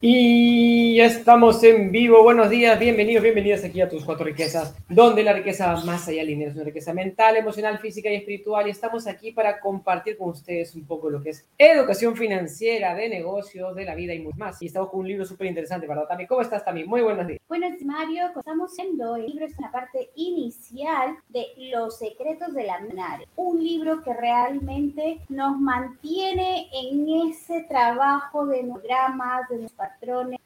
Y ya estamos en vivo. Buenos días, bienvenidos, bienvenidas aquí a tus cuatro riquezas, donde la riqueza más allá del dinero es una riqueza mental, emocional, física y espiritual. Y estamos aquí para compartir con ustedes un poco lo que es educación financiera, de negocios, de la vida y mucho más. Y estamos con un libro súper interesante, ¿verdad, Tami? ¿Cómo estás, Tami? Muy buenos días. Buenos días, Mario. Estamos viendo el libro es una parte inicial de Los secretos de la mente. Un libro que realmente nos mantiene en ese trabajo de programas, de nuestra patrones.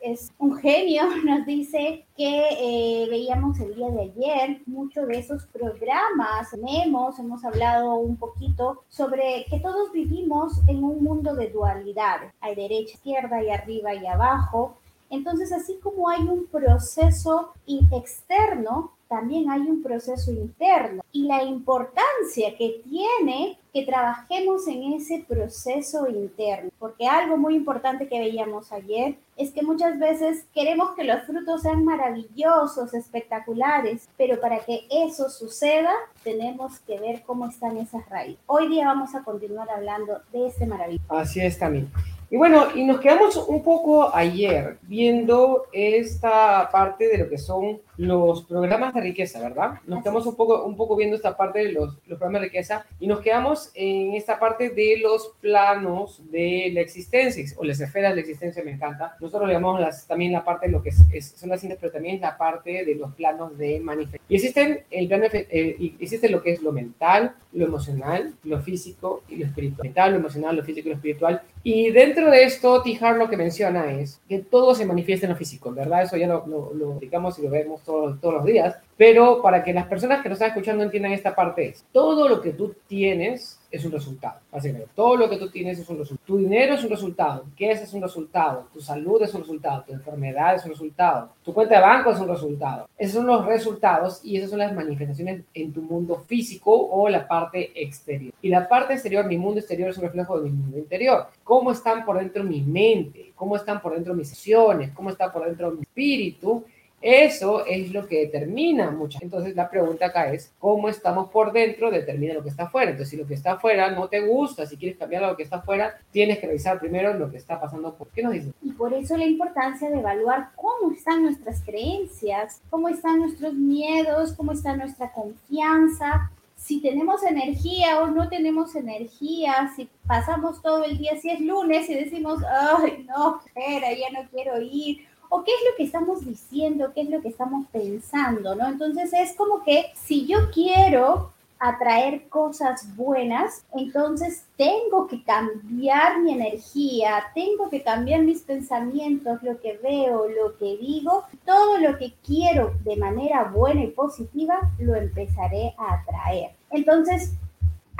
Es un genio, nos dice que eh, veíamos el día de ayer muchos de esos programas, tenemos, hemos hablado un poquito sobre que todos vivimos en un mundo de dualidad, hay derecha, izquierda y arriba y abajo. Entonces, así como hay un proceso externo, también hay un proceso interno y la importancia que tiene que trabajemos en ese proceso interno, porque algo muy importante que veíamos ayer es que muchas veces queremos que los frutos sean maravillosos, espectaculares, pero para que eso suceda tenemos que ver cómo están esas raíces. Hoy día vamos a continuar hablando de este maravilloso. Así es, también. Y bueno, y nos quedamos un poco ayer viendo esta parte de lo que son los programas de riqueza, ¿verdad? Nos quedamos un poco, un poco viendo esta parte de los, los programas de riqueza y nos quedamos en esta parte de los planos de la existencia o las esferas de la existencia, me encanta. Nosotros le llamamos las, también la parte de lo que es, son las pero también la parte de los planos de manifestación. Y existen, el plano, eh, existe lo que es lo mental, lo emocional, lo físico y lo espiritual. Mental, lo emocional, lo físico y lo espiritual. Y dentro de esto, Tijar lo que menciona es que todo se manifiesta en lo físico, ¿verdad? Eso ya lo, lo, lo explicamos y lo vemos todos, los días. Pero para que las personas que nos están escuchando entiendan esta parte es, todo lo que tú tienes es un resultado. Básicamente, todo lo que tú tienes es un resultado. Tu dinero es un resultado, qué es, es un resultado, tu salud es un resultado, tu enfermedad es un resultado, tu cuenta de banco es un resultado. Esos son los resultados y esas son las manifestaciones en tu mundo físico o la parte exterior. Y la parte exterior, mi mundo exterior es un reflejo de mi mundo interior. ¿Cómo están por dentro mi mente? ¿Cómo están por dentro mis acciones? ¿Cómo está por dentro mi espíritu? Eso es lo que determina mucho. Entonces la pregunta acá es, ¿cómo estamos por dentro? Determina lo que está afuera. Entonces si lo que está afuera no te gusta, si quieres cambiar lo que está afuera, tienes que revisar primero lo que está pasando. ¿Por qué nos dicen? Y por eso la importancia de evaluar cómo están nuestras creencias, cómo están nuestros miedos, cómo está nuestra confianza, si tenemos energía o no tenemos energía, si pasamos todo el día, si es lunes y decimos, ay, no, espera, ya no quiero ir, o qué es lo que estamos diciendo, qué es lo que estamos pensando, ¿no? Entonces es como que si yo quiero atraer cosas buenas, entonces tengo que cambiar mi energía, tengo que cambiar mis pensamientos, lo que veo, lo que digo, todo lo que quiero de manera buena y positiva, lo empezaré a atraer. Entonces,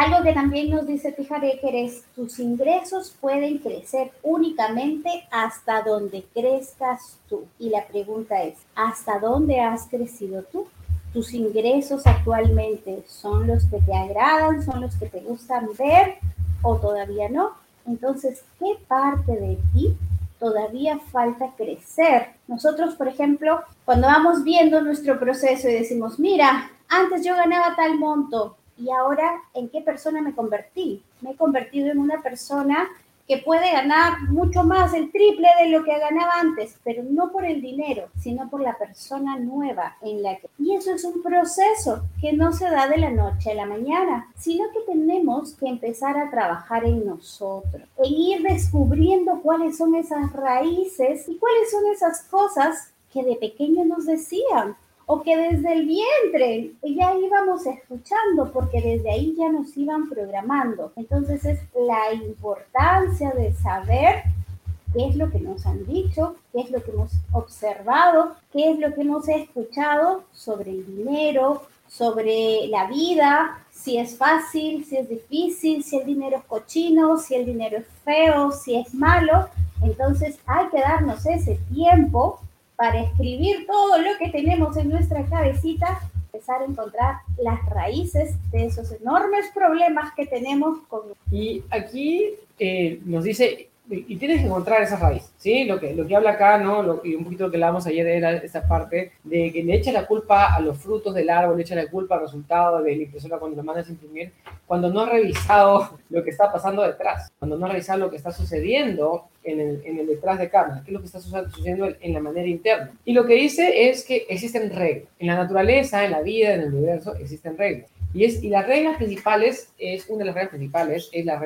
algo que también nos dice Pijareker es, tus ingresos pueden crecer únicamente hasta donde crezcas tú. Y la pregunta es, ¿hasta dónde has crecido tú? ¿Tus ingresos actualmente son los que te agradan, son los que te gustan ver o todavía no? Entonces, ¿qué parte de ti todavía falta crecer? Nosotros, por ejemplo, cuando vamos viendo nuestro proceso y decimos, mira, antes yo ganaba tal monto, y ahora en qué persona me convertí. Me he convertido en una persona que puede ganar mucho más, el triple de lo que ganaba antes, pero no por el dinero, sino por la persona nueva en la que... Y eso es un proceso que no se da de la noche a la mañana, sino que tenemos que empezar a trabajar en nosotros, en ir descubriendo cuáles son esas raíces y cuáles son esas cosas que de pequeño nos decían, o que desde el vientre ya íbamos escuchando, porque desde ahí ya nos iban programando. Entonces es la importancia de saber qué es lo que nos han dicho, qué es lo que hemos observado, qué es lo que hemos escuchado sobre el dinero, sobre la vida, si es fácil, si es difícil, si el dinero es cochino, si el dinero es feo, si es malo. Entonces hay que darnos ese tiempo para escribir todo lo que tenemos en nuestra cabecita, empezar a encontrar las raíces de esos enormes problemas que tenemos con... Y aquí eh, nos dice, y tienes que encontrar esa raíz, ¿sí? Lo que, lo que habla acá, ¿no? Lo, y un poquito lo que hablamos ayer era esa parte de que le echa la culpa a los frutos del árbol, le echa la culpa al resultado de la impresora cuando lo mandas a imprimir, cuando no ha revisado lo que está pasando detrás, cuando no ha revisado lo que está sucediendo en el, en el detrás de cámara, qué es lo que está sucediendo en la manera interna. Y lo que dice es que existen reglas. En la naturaleza, en la vida, en el universo, existen reglas. Y, es, y las reglas principales, es, una de las reglas principales es la,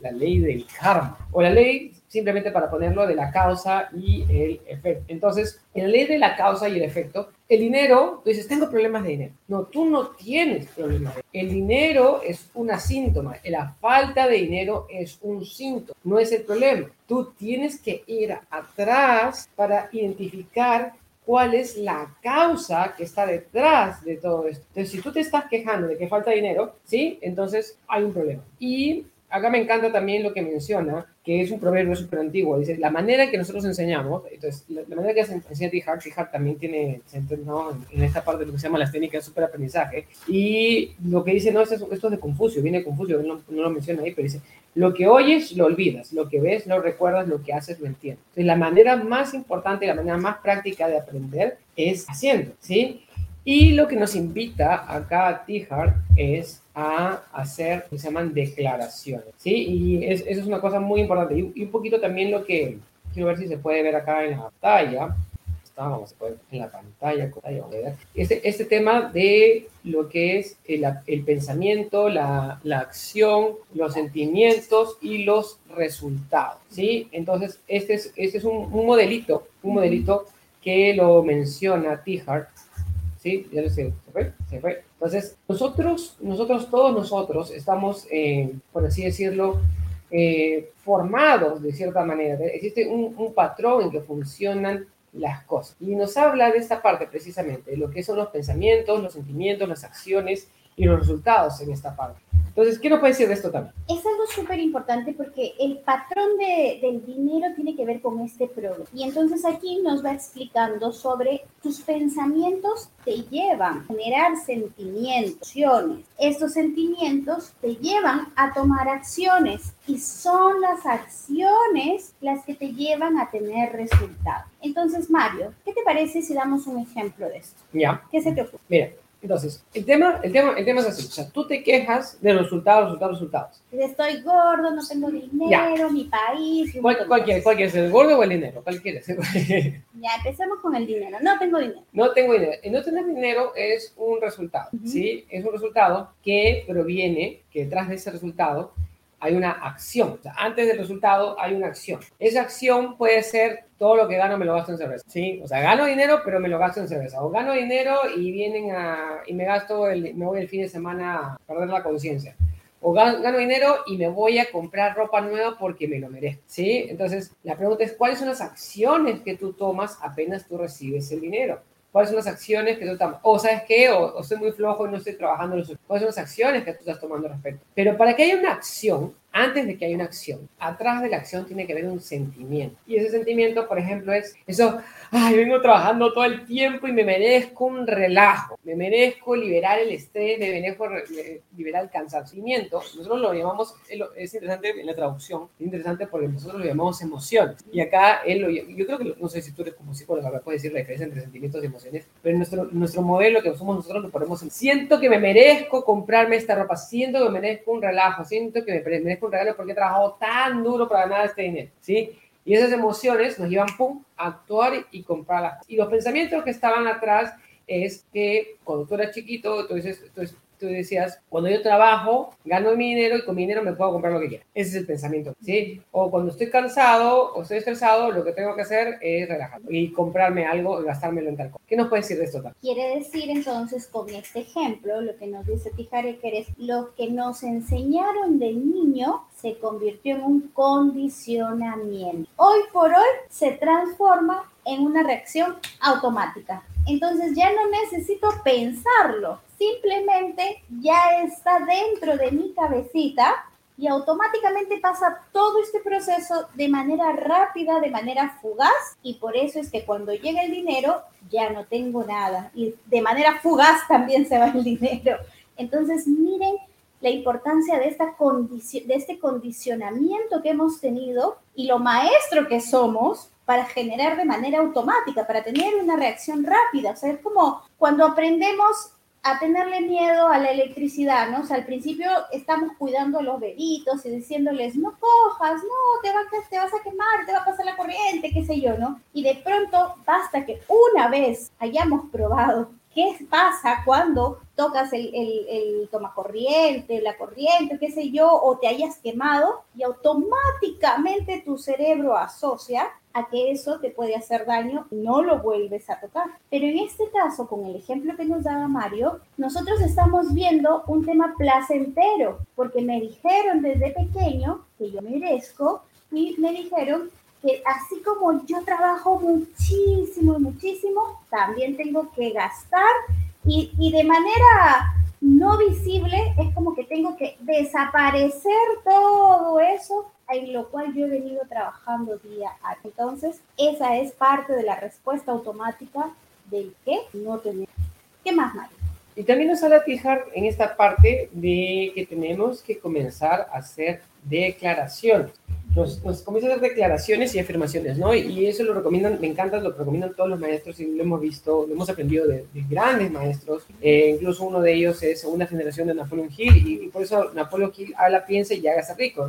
la, ley del karma, o la ley, simplemente para ponerlo, de la causa y el efecto. Entonces, en la ley de la causa y el efecto, el dinero, tú dices, tengo problemas de dinero. No, tú no tienes problemas. El dinero es una síntoma, la falta de dinero es un síntoma, no es el problema. Tú tienes que ir atrás para identificar cuál es la causa que está detrás de todo esto. Entonces, si tú te estás quejando de que falta dinero, ¿sí? Entonces hay un problema. Y acá me encanta también lo que menciona, que es un proverbio súper antiguo. Dice, la manera que nosotros enseñamos, entonces, la, manera que se enseña Tihar, Tihar también tiene, ¿no? en esta parte de lo que se llama las técnicas de superaprendizaje. Y lo que dice, no, esto, esto es de Confucio, viene Confucio, no, no, lo menciona ahí, pero dice, lo que oyes lo olvidas, lo que ves lo recuerdas, lo que haces lo entiendes. Entonces, la manera más importante, la manera más práctica de aprender es haciendo, ¿sí? Y lo que nos invita acá a Tihar es a hacer lo que se llaman declaraciones, ¿sí? Y eso es una cosa muy importante. Y, un poquito también lo que quiero ver si se puede ver acá en la pantalla. Está, vamos a ver en la pantalla. Este, este tema de lo que es el, el pensamiento, la, la, acción, los sentimientos y los resultados, ¿sí? Entonces, este es, este es un, un modelito, un modelito que lo menciona Tihart ¿sí? Ya lo sé, se fue, se fue. Entonces, nosotros, nosotros, todos nosotros estamos, eh, por así decirlo, eh, formados de cierta manera. Existe un, un, patrón en que funcionan las cosas. Y nos habla de esta parte precisamente, de lo que son los pensamientos, los sentimientos, las acciones y los resultados en esta parte. Entonces, ¿qué nos puede decir de esto también? Es algo súper importante porque el patrón de, del dinero tiene que ver con este problema. Y entonces aquí nos va explicando sobre tus pensamientos te llevan a generar sentimientos, acciones. Estos sentimientos te llevan a tomar acciones y son las acciones las que te llevan a tener resultados. Entonces, Mario, ¿qué te parece si damos un ejemplo de esto? Ya. ¿Qué se te ocurre? Mira, entonces, el tema, el, tema, el tema es así, o sea, tú te quejas de resultados, resultados, resultados. Estoy gordo, no tengo dinero, mi país... ¿Cuál, cuál, quieres? ¿Cuál quieres? ¿El gordo o el dinero? ¿Cuál quieres? ya, empecemos con el dinero. No tengo dinero. No tengo dinero. Y no tener dinero es un resultado, ¿sí? Es un resultado que proviene, que detrás de ese resultado hay una acción. Antes del resultado hay una acción. Esa acción puede ser todo lo que gano me lo gasto en cerveza. Sí, o sea, gano dinero, pero me lo gasto en cerveza. O gano dinero y vienen a y me gasto el, me voy el fin de semana a perder la conciencia. O gano, dinero y me voy a comprar ropa nueva porque me lo merezco. ¿Sí? Entonces, la pregunta es, ¿cuáles son las acciones que tú tomas apenas tú recibes el dinero? ¿Cuáles son las acciones que tú tomas? O, ¿sabes qué? O, o, estoy muy flojo y no estoy trabajando. ¿Cuáles son las acciones que tú estás tomando al respecto? Pero para que haya una acción, antes de que haya una acción, atrás de la acción tiene que haber un sentimiento. Y ese sentimiento, por ejemplo, es eso, ay, vengo trabajando todo el tiempo y me merezco un relajo, me merezco liberar el estrés, me merezco liberar el cansancio. Nosotros lo llamamos, es interesante en la traducción, es interesante porque nosotros lo llamamos emociones. Y acá, él lo, yo creo que, no sé si tú eres como psicólogo, puedes decir la diferencia entre sentimientos y emociones, pero nuestro, nuestro modelo que somos nosotros lo ponemos en, siento que me merezco comprarme esta ropa, siento que me merezco un relajo, siento que me merezco porque he trabajado tan duro para ganar este dinero, ¿sí? Y esas emociones nos llevan, pum, a actuar y comprarlas. Y los pensamientos que estaban atrás es que cuando tú eras chiquito, entonces, entonces tú decías, cuando yo trabajo, gano mi dinero y con mi dinero me puedo comprar lo que quiera. Ese es el pensamiento, ¿sí? O cuando estoy cansado o estoy estresado, lo que tengo que hacer es relajarme y comprarme algo y gastármelo en tal cosa. ¿Qué nos puede decir de esto? Quiere decir entonces con este ejemplo, lo que nos dice Tijare, que es lo que nos enseñaron del niño se convirtió en un condicionamiento. Hoy por hoy se transforma en una reacción automática. Entonces ya no necesito pensarlo, simplemente ya está dentro de mi cabecita y automáticamente pasa todo este proceso de manera rápida, de manera fugaz y por eso es que cuando llega el dinero ya no tengo nada y de manera fugaz también se va el dinero. Entonces miren la importancia de, esta de este condicionamiento que hemos tenido y lo maestro que somos para generar de manera automática, para tener una reacción rápida. O sea, es como cuando aprendemos a tenerle miedo a la electricidad, ¿no? O sea, al principio estamos cuidando a los bebitos y diciéndoles, no cojas, no, te, te vas a quemar, te va a pasar la corriente, qué sé yo, ¿no? Y de pronto basta que una vez hayamos probado qué pasa cuando tocas el, el, el tomacorriente, la corriente, qué sé yo, o te hayas quemado y automáticamente tu cerebro asocia a que eso te puede hacer daño no lo vuelves a tocar. Pero en este caso, con el ejemplo que nos daba Mario, nosotros estamos viendo un tema placentero, porque me dijeron desde pequeño que yo merezco y me dijeron que así como yo trabajo muchísimo muchísimo, también tengo que gastar y, y de manera no visible es como que tengo que desaparecer todo eso en lo cual yo he venido trabajando día a día. Entonces, esa es parte de la respuesta automática del que no tenemos. ¿Qué más, Mario? Y también nos a fijar en esta parte de que tenemos que comenzar a hacer declaraciones nos, nos comienza a hacer declaraciones y afirmaciones, ¿no? Y, eso lo recomiendan, me encanta, lo recomiendan todos los maestros y lo hemos visto, lo hemos aprendido de, grandes maestros. Eh, incluso uno de ellos es una generación de Napoleon Hill y, por eso Napoleon Hill habla, piensa y hágase rico.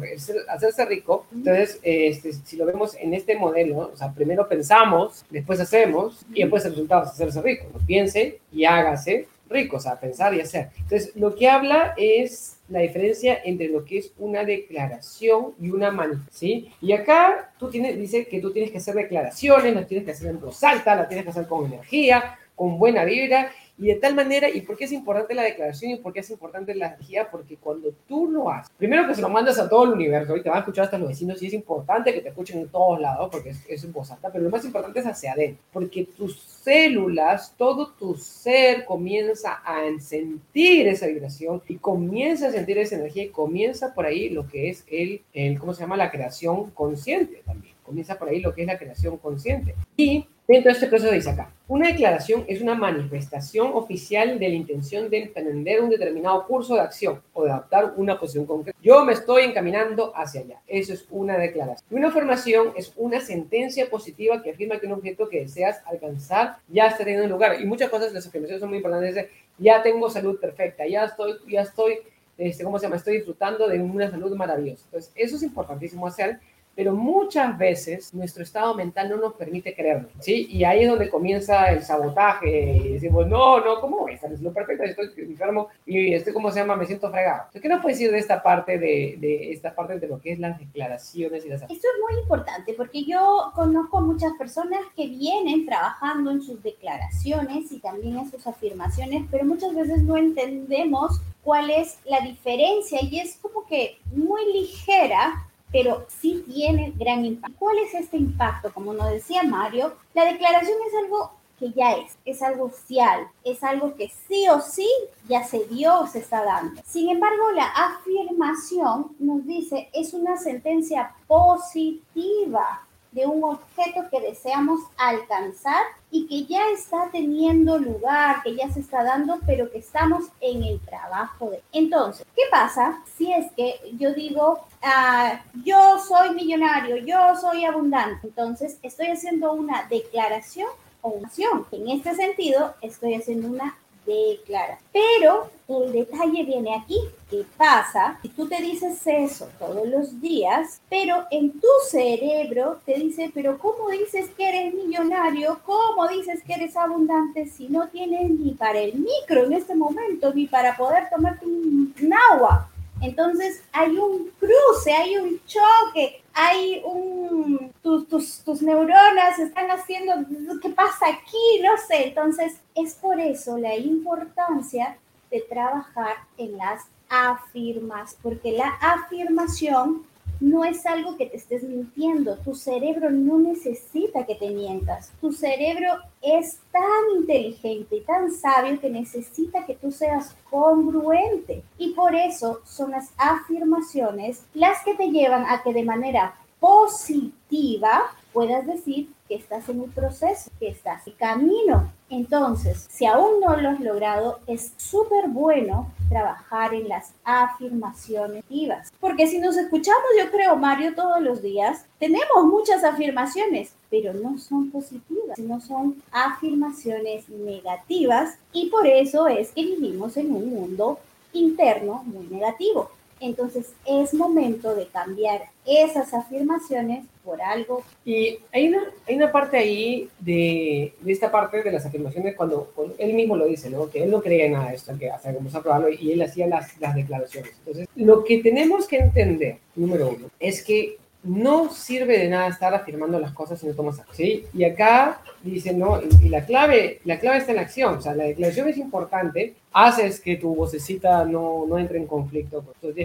hacerse rico, entonces, este, si lo vemos en este modelo, o sea, primero pensamos, después hacemos y después el resultado es hacerse rico. Piense y hágase rico, o sea, pensar y hacer. Entonces, lo que habla es la diferencia entre lo que es una declaración y una manifestación, ¿sí? Y acá tú tienes, dice que tú tienes que hacer declaraciones, las tienes que hacer en voz alta, las tienes que hacer con energía, con buena vibra, y de tal manera, ¿y por qué es importante la declaración y por qué es importante la energía? Porque cuando tú lo haces, primero que se lo mandas a todo el universo y te van a escuchar hasta los vecinos y es importante que te escuchen en todos lados porque es, es alta, pero lo más importante es hacia adentro, porque tus células, todo tu ser comienza a sentir esa vibración y comienza a sentir esa energía y comienza por ahí lo que es el, el ¿cómo se llama? La creación consciente también. Comienza por ahí lo que es la creación consciente. Y Dentro de este proceso dice acá, una declaración es una manifestación oficial de la intención de emprender un determinado curso de acción o de adoptar una posición concreta. Yo me estoy encaminando hacia allá. Eso es una declaración. Una afirmación es una sentencia positiva que afirma que un objeto que deseas alcanzar ya está teniendo lugar. Y muchas cosas, las afirmaciones son muy importantes. ya tengo salud perfecta, ya estoy, ya estoy, este, ¿cómo se llama? Estoy disfrutando de una salud maravillosa. Entonces, eso es importantísimo hacer pero muchas veces nuestro estado mental no nos permite creerlo, ¿sí? Y ahí es donde comienza el sabotaje, y decimos, no, no, ¿cómo voy a estar lo perfecto? Estoy enfermo y estoy, ¿cómo se llama? Me siento fregado. ¿Qué nos puedes decir de esta parte de, de, esta parte de lo que es las declaraciones y las Esto es muy importante porque yo conozco muchas personas que vienen trabajando en sus declaraciones y también en sus afirmaciones, pero muchas veces no entendemos cuál es la diferencia y es como que muy ligera pero sí tiene gran impacto. ¿Cuál es este impacto? Como nos decía Mario, la declaración es algo que ya es, es algo oficial, es algo que sí o sí ya se dio o se está dando. Sin embargo, la afirmación nos dice es una sentencia positiva de un objeto que deseamos alcanzar y que ya está teniendo lugar, que ya se está dando, pero que estamos en el trabajo de. Entonces, ¿qué pasa si es que yo digo, ah, yo soy millonario, yo soy abundante? Entonces, estoy haciendo una declaración o una acción. En este sentido, estoy haciendo una declara. Pero el detalle viene aquí. ¿Qué pasa? Tú te dices eso todos los días, pero en tu cerebro te dice, pero ¿cómo dices que eres millonario? ¿Cómo dices que eres abundante si no tienes ni para el micro en este momento, ni para poder tomarte un agua? Entonces hay un cruce, hay un choque, hay un... Tus, tus, tus, neuronas están haciendo... ¿Qué pasa aquí? No sé. Entonces es por eso la importancia de trabajar en las afirmas, porque la afirmación no es algo que te estés mintiendo. Tu cerebro no necesita que te mientas. Tu cerebro es tan inteligente y tan sabio que necesita que tú seas congruente. Y por eso son las afirmaciones las que te llevan a que de manera positiva puedas decir que estás en un proceso, que estás en camino, Entonces, si aún no lo has logrado, es súper bueno trabajar en las afirmaciones vivas. Porque si nos escuchamos, yo creo, Mario, todos los días, tenemos muchas afirmaciones, pero no son positivas, sino son afirmaciones negativas y por eso es que vivimos en un mundo interno muy negativo. Entonces es momento de cambiar esas afirmaciones por algo. Y hay una, hay una parte ahí de, de esta parte de las afirmaciones cuando, él mismo lo dice, ¿no? que él no creía en nada de esto, que hasta que a probarlo y él hacía las, las declaraciones. Entonces, lo que tenemos que entender, número uno, es que no sirve de nada estar afirmando las cosas si no tomas acción. Y acá dice, no, y la clave, la clave está en la acción, o sea, la declaración es importante, haces que tu vocecita no, no entre en conflicto, pues,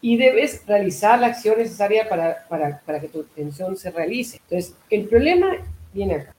y debes realizar la acción necesaria para, para, para que tu intención se realice. Entonces, el problema viene acá.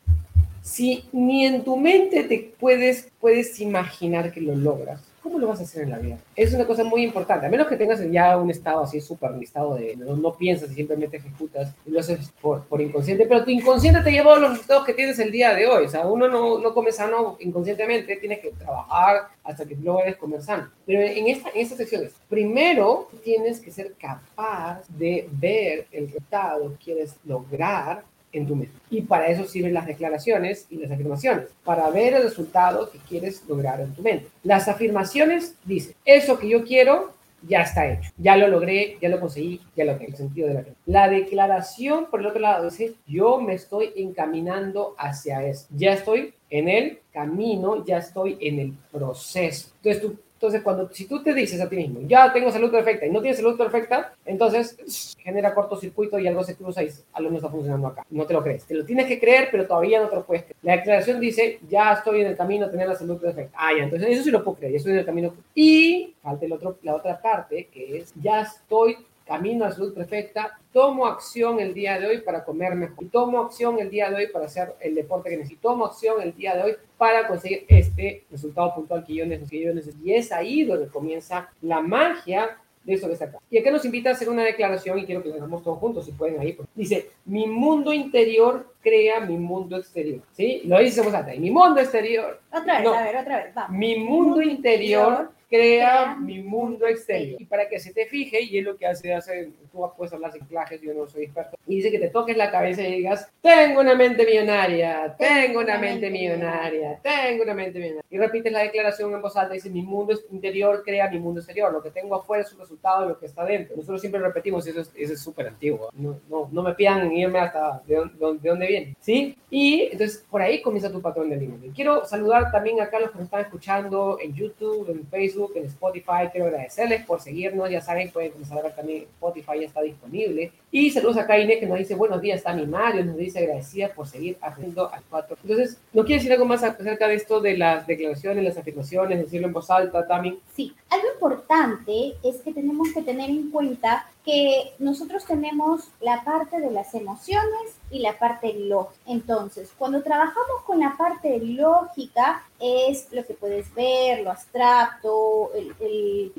Si ni en tu mente te puedes, puedes imaginar que lo logras, ¿cómo lo vas a hacer en la vida? Es una cosa muy importante, a menos que tengas ya un estado así súper listado de no, piensas y simplemente ejecutas y lo haces por, por, inconsciente, pero tu inconsciente te lleva a los resultados que tienes el día de hoy. O sea, uno no, no come sano inconscientemente, tienes que trabajar hasta que logres comer sano. Pero en esta, en estas secciones, primero tienes que ser capaz de ver el resultado que quieres lograr en tu mente. Y para eso sirven las declaraciones y las afirmaciones, para ver el resultado que quieres lograr en tu mente. Las afirmaciones dicen, eso que yo quiero ya está hecho, ya lo logré, ya lo conseguí, ya lo tengo, el sentido de la La declaración, por el otro lado, dice, yo me estoy encaminando hacia eso, ya estoy en el camino, ya estoy en el proceso. Entonces tú entonces, cuando, si tú te dices a ti mismo, ya tengo salud perfecta y no tienes salud perfecta, entonces genera cortocircuito y algo se cruza y algo no está funcionando acá. No te lo crees. Te lo tienes que creer, pero todavía no te lo puedes creer. La declaración dice, ya estoy en el camino a tener la salud perfecta. Ah, ya, entonces eso sí lo puedo creer, ya estoy en el camino. Y falta el otro, la otra parte, que es, ya estoy camino a salud perfecta, tomo acción el día de hoy para comer mejor, tomo acción el día de hoy para hacer el deporte que necesito, tomo acción el día de hoy para conseguir este resultado puntual que yo necesito. Y es ahí donde comienza la magia de eso que está acá. Y acá nos invita a hacer una declaración y quiero que lo hagamos todos juntos, si pueden ahí. Dice, mi mundo interior crea mi mundo exterior. ¿Sí? Lo dice y mi mundo exterior. Otra vez, a ver, otra vez, vamos. Mi mundo, interior crea mi mundo exterior. Y para que se te fije, y es lo que hace, hace tú puedes hablar sin clases, yo no soy experto, y dice que te toques la cabeza y digas, tengo una mente millonaria, tengo una mente millonaria, tengo una mente millonaria. Y repites la declaración en voz alta, dice, mi mundo interior crea mi mundo exterior, lo que tengo afuera es un resultado de lo que está dentro. Nosotros siempre repetimos, eso es, eso es súper antiguo, no, no, no, me pidan irme hasta de, de, dónde viene, ¿sí? Y entonces por ahí comienza tu patrón de límite. Quiero saludar también acá a los que nos están escuchando en YouTube, en Facebook, en Spotify. Quiero agradecerles por seguirnos. Ya saben, pueden comenzar a ver también Spotify, ya está disponible. Y saludos a Inés que nos dice buenos días, Tami Mario, nos dice agradecida por seguir aprendiendo al 4. Entonces, ¿no quiere decir algo más acerca de esto de las declaraciones, las afirmaciones, decirlo en voz alta, Tami? Sí, algo importante es que tenemos que tener en cuenta que nosotros tenemos la parte de las emociones y la parte lógica. Entonces, cuando trabajamos con la parte lógica, es lo que puedes ver, lo abstracto,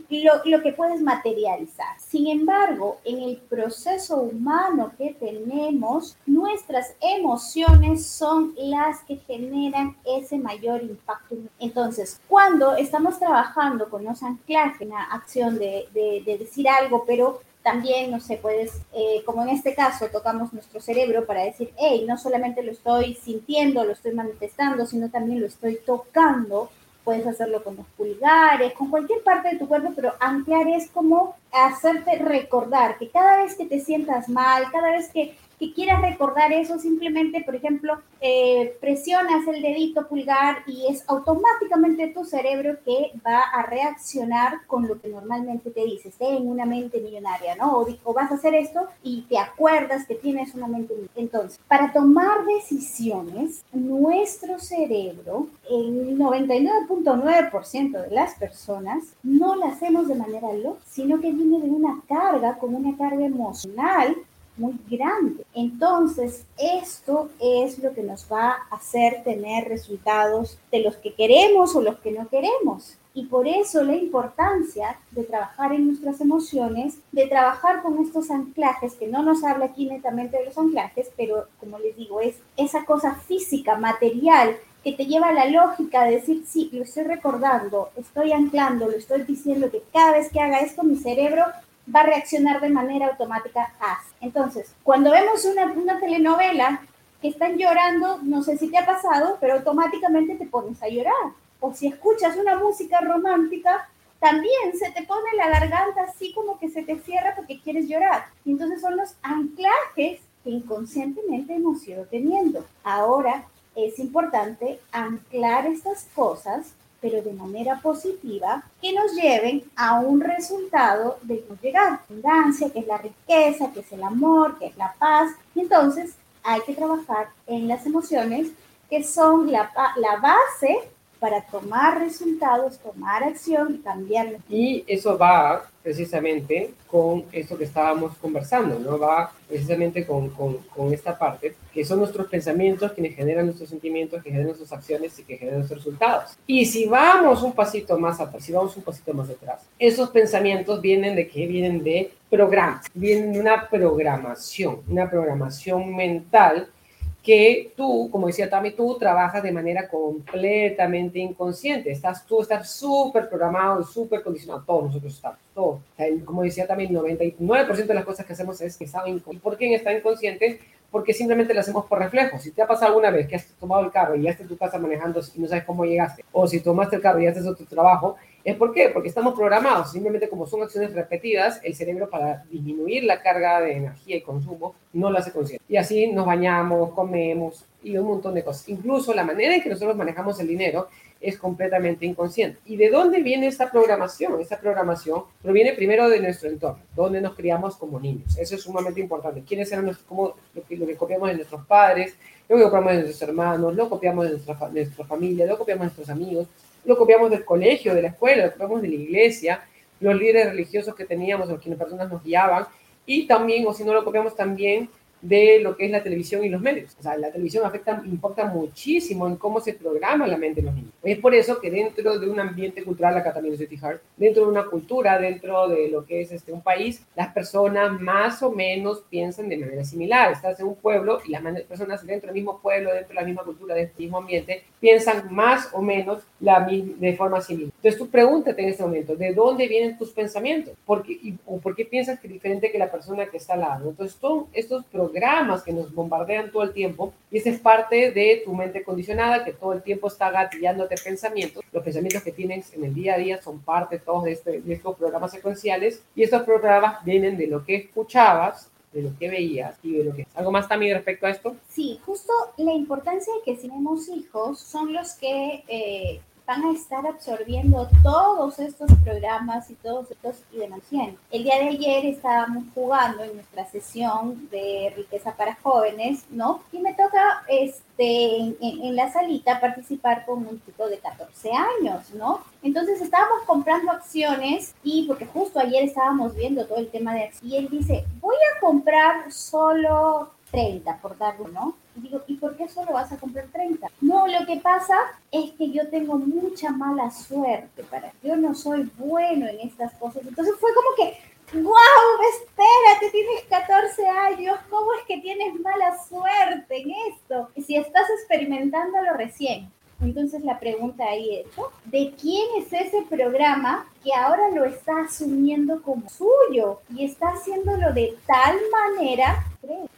lo, lo que puedes materializar. Sin embargo, en el proceso humano que tenemos, nuestras emociones son las que generan ese mayor impacto. Entonces, cuando estamos trabajando con los anclajes, una acción de, de, de decir algo, pero también, no sé, puedes, eh, como en este caso, tocamos nuestro cerebro para decir, hey, no solamente lo estoy sintiendo, lo estoy manifestando, sino también lo estoy tocando. Puedes hacerlo con los pulgares, con cualquier parte de tu cuerpo, pero anclar es como hacerte recordar que cada vez que te sientas mal, cada vez que que quieras recordar eso, simplemente, por ejemplo, eh, presionas el dedito pulgar y es automáticamente tu cerebro que va a reaccionar con lo que normalmente te dices, ten una mente millonaria, ¿no? O, o vas a hacer esto y te acuerdas que tienes una mente. Entonces, para tomar decisiones, nuestro cerebro, el 99.9% de las personas, no lo hacemos de manera lógica, sino que viene de una carga, como una carga emocional muy grande. Entonces, esto es lo que nos va a hacer tener resultados de los que queremos o los que no queremos. Y por eso la importancia de trabajar en nuestras emociones, de trabajar con estos anclajes, que no nos habla aquí netamente de los anclajes, pero como les digo, es esa cosa física, material que te lleva a la lógica de decir, sí, lo estoy recordando, estoy anclando, lo estoy diciendo que cada vez que haga esto mi cerebro va a reaccionar de manera automática a. Entonces, cuando vemos una, una telenovela que están llorando, no sé si te ha pasado, pero automáticamente te pones a llorar. O si escuchas una música romántica, también se te pone la garganta así como que se te cierra porque quieres llorar. Entonces son los anclajes que inconscientemente hemos ido teniendo. Ahora es importante anclar estas cosas, pero de manera positiva, que nos lleven a un resultado de llegar. Abundancia, que es la riqueza, que es el amor, que es la paz. Y entonces hay que trabajar en las emociones que son la, la base para tomar resultados, tomar acción y cambiar. Y eso va precisamente con esto que estábamos conversando, ¿no? Va precisamente con, con, esta parte, que son nuestros pensamientos quienes generan nuestros sentimientos, que generan nuestras acciones y que generan nuestros resultados. Y si vamos un pasito más atrás, si vamos un pasito más atrás, esos pensamientos vienen de qué? Vienen de programas, vienen de una programación, una programación mental que tú, como decía Tami, tú trabajas de manera completamente inconsciente. Estás, tú estás súper programado súper condicionado. Todos nosotros estamos, todos. Como decía también, 99% de las cosas que hacemos es que están inconsciente. ¿Y por qué está inconsciente? Porque simplemente lo hacemos por reflejo. Si te ha pasado alguna vez que has tomado el carro y ya estás en tu casa manejando y no sabes cómo llegaste, o si tomaste el carro y ya estás en tu trabajo, ¿Es por qué? Porque estamos programados, simplemente como son acciones repetidas, el cerebro para disminuir la carga de energía y consumo no lo hace consciente. Y así nos bañamos, comemos y un montón de cosas. Incluso la manera en que nosotros manejamos el dinero es completamente inconsciente. ¿Y de dónde viene esta programación? Esta programación proviene primero de nuestro entorno, donde nos criamos como niños. Eso es sumamente importante. ¿Quiénes eran nuestros, cómo, lo, que, lo que copiamos de nuestros padres, lo que copiamos de nuestros hermanos, lo copiamos de nuestra, de nuestra familia, lo copiamos de nuestros amigos? Lo copiamos del colegio, de la escuela, lo copiamos de la iglesia, los líderes religiosos que teníamos, o quienes personas nos guiaban, y también, o si no lo copiamos también de lo que es la televisión y los medios. O sea, la televisión afecta, importa muchísimo en cómo se programa la mente de los niños. Es por eso que dentro de un ambiente cultural, acá también es fijar, dentro de una cultura, dentro de lo que es este, un país, las personas más o menos piensan de manera similar. Estás en un pueblo y las personas dentro del mismo pueblo, dentro de la misma cultura, del mismo ambiente, piensan más o menos de forma similar. Entonces tú pregúntate en este momento, ¿de dónde vienen tus pensamientos? ¿Por qué, ¿O por piensas que es diferente que la persona que está al lado? Entonces, son estos programas que nos bombardean todo el tiempo y esa es parte de tu mente condicionada que todo el tiempo está gatillándote pensamientos. Los pensamientos que tienes en el día a día son parte todos de, este, de estos programas secuenciales y estos programas vienen de lo que escuchabas, de lo que veías y de lo que... ¿Algo más también respecto a esto? Sí, justo la importancia de que si tenemos hijos son los que... Eh, van a estar absorbiendo todos estos programas y todos estos demás. El día de ayer estábamos jugando en nuestra sesión de riqueza para jóvenes, ¿no? Y me toca este, en, en, la salita participar con un chico de 14 años, ¿no? Entonces estábamos comprando acciones y porque justo ayer estábamos viendo todo el tema de acciones y él dice, voy a comprar solo 30, por darlo, ¿no? Y digo, ¿y por qué solo vas a comprar 30? No, lo que pasa es que yo tengo mucha mala suerte para yo no soy bueno en estas cosas. Entonces fue como que, wow, espérate, tienes 14 años, ¿cómo es que tienes mala suerte en esto? Si estás experimentándolo recién. Entonces la pregunta ahí es, ¿de quién es ese programa que ahora lo está asumiendo como suyo y está haciéndolo de tal manera?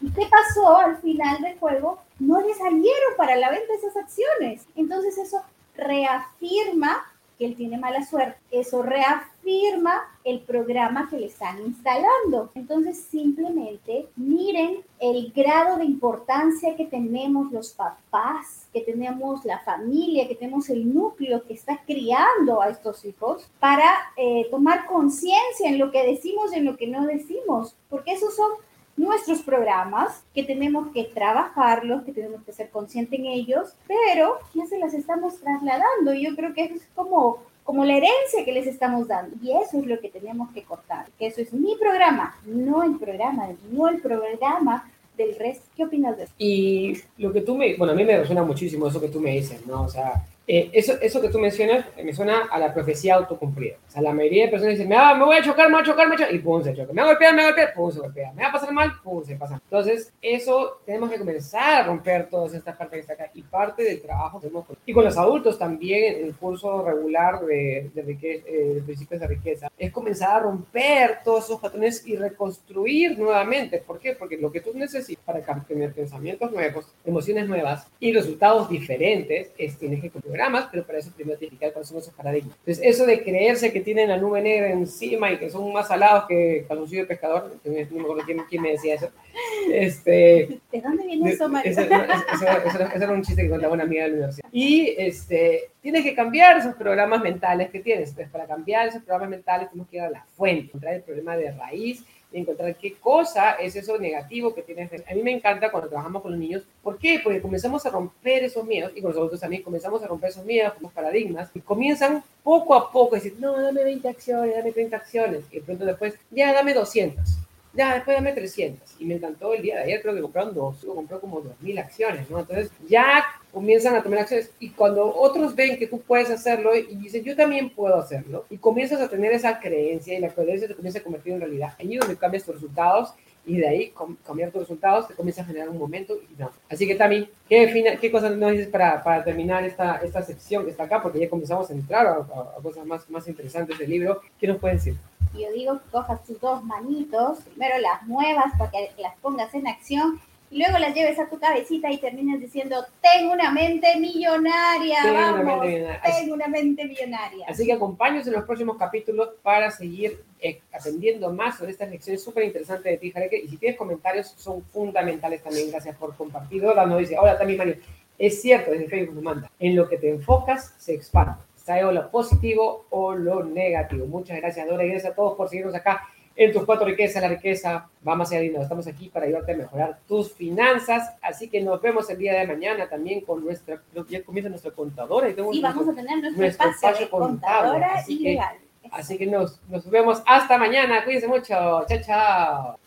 ¿Y qué pasó al final del juego? No le salieron para la venta esas acciones. Entonces eso reafirma que él tiene mala suerte. Eso reafirma el programa que le están instalando. Entonces, simplemente miren el grado de importancia que tenemos los papás, que tenemos la familia, que tenemos el núcleo que está criando a estos hijos para eh, tomar conciencia en lo que decimos y en lo que no decimos, porque esos son nuestros programas, que tenemos que trabajarlos, que tenemos que ser conscientes en ellos, pero ya se las estamos trasladando. Yo creo que eso es como, como la herencia que les estamos dando. Y eso es lo que tenemos que cortar, que eso es mi programa, no el programa, no el programa del resto. ¿Qué opinas de eso? Y lo que tú me, bueno, a mí me resuena muchísimo eso que tú me dices, ¿no? O sea, Eh, eso, eso que tú mencionas me suena a la profecía autocumplida. O sea, la mayoría de personas dicen, me, me voy a chocar, me voy a chocar, me voy a chocar, y pum, se choca. Me voy a golpear, me voy a golpear, pum, se golpea. Me va a pasar mal, pum, se pasa. Entonces, eso tenemos que comenzar a romper todas estas partes que está acá. Y parte del trabajo que hemos Y con los adultos también, en el curso regular de, de, riqueza, eh, de principios de riqueza, es comenzar a romper todos esos patrones y reconstruir nuevamente. ¿Por qué? Porque lo que tú necesitas para tener pensamientos nuevos, emociones nuevas y resultados diferentes es tienes que programas, pero para eso primero tienes que cuáles son esos paradigmas. Entonces, eso de creerse que tienen la nube negra encima y que son más salados que calzoncillo de pescador, no me acuerdo quién, quién, me decía eso. Este, ¿De dónde viene eso, Mario? Ese, era un chiste que contaba una amiga de la universidad. Y este, tienes que cambiar esos programas mentales que tienes. Entonces, para cambiar esos programas mentales, tenemos que ir a la fuente, encontrar el problema de raíz encontrar qué cosa es eso negativo que tienes. A mí me encanta cuando trabajamos con los niños. ¿Por qué? Porque comenzamos a romper esos miedos y con los también comenzamos a romper esos miedos, los paradigmas y comienzan poco a poco a decir, no, dame 20 acciones, dame 30 acciones. Y pronto después, ya dame 200. Ya, después dame 300. Y me encantó el día de ayer, creo que compraron dos, compró como 2.000 acciones, ¿no? Entonces ya comienzan a tomar acciones y cuando otros ven que tú puedes hacerlo y dicen yo también puedo hacerlo y comienzas a tener esa creencia y la creencia te comienza a convertir en realidad ahí es donde cambias tus resultados y de ahí cambiar tus resultados te comienza a generar un momento y no. Así que también, ¿qué, qué cosas nos dices para, para, terminar esta, esta sección que está acá? Porque ya comenzamos a entrar a, a, cosas más, más interesantes del libro. ¿Qué nos puedes decir? Yo digo que cojas tus dos manitos, primero las muevas para que las pongas en acción y luego las lleves a tu cabecita y terminas diciendo, tengo una mente millonaria, tengo vamos, una mente millonaria. tengo una mente millonaria. Así que acompáñanos en los próximos capítulos para seguir eh, aprendiendo más sobre estas lecciones súper interesantes de ti, Jareke. Y si tienes comentarios, son fundamentales también. Gracias por compartir. Hola, nos dice, hola también Mario. Es cierto, desde Facebook nos manda, en lo que te enfocas se expande. Sea lo positivo o lo negativo. Muchas gracias, Dora, y gracias a todos por seguirnos acá en tus cuatro riquezas, la riqueza va más allá de dinero. Estamos aquí para ayudarte a mejorar tus finanzas. Así que nos vemos el día de mañana también con nuestra, ya comienza nuestra contadora. Y sí, vamos a tener nuestro, nuestro espacio, contadora así que, Así que nos, nos vemos hasta mañana. Cuídense mucho. Chao, chao.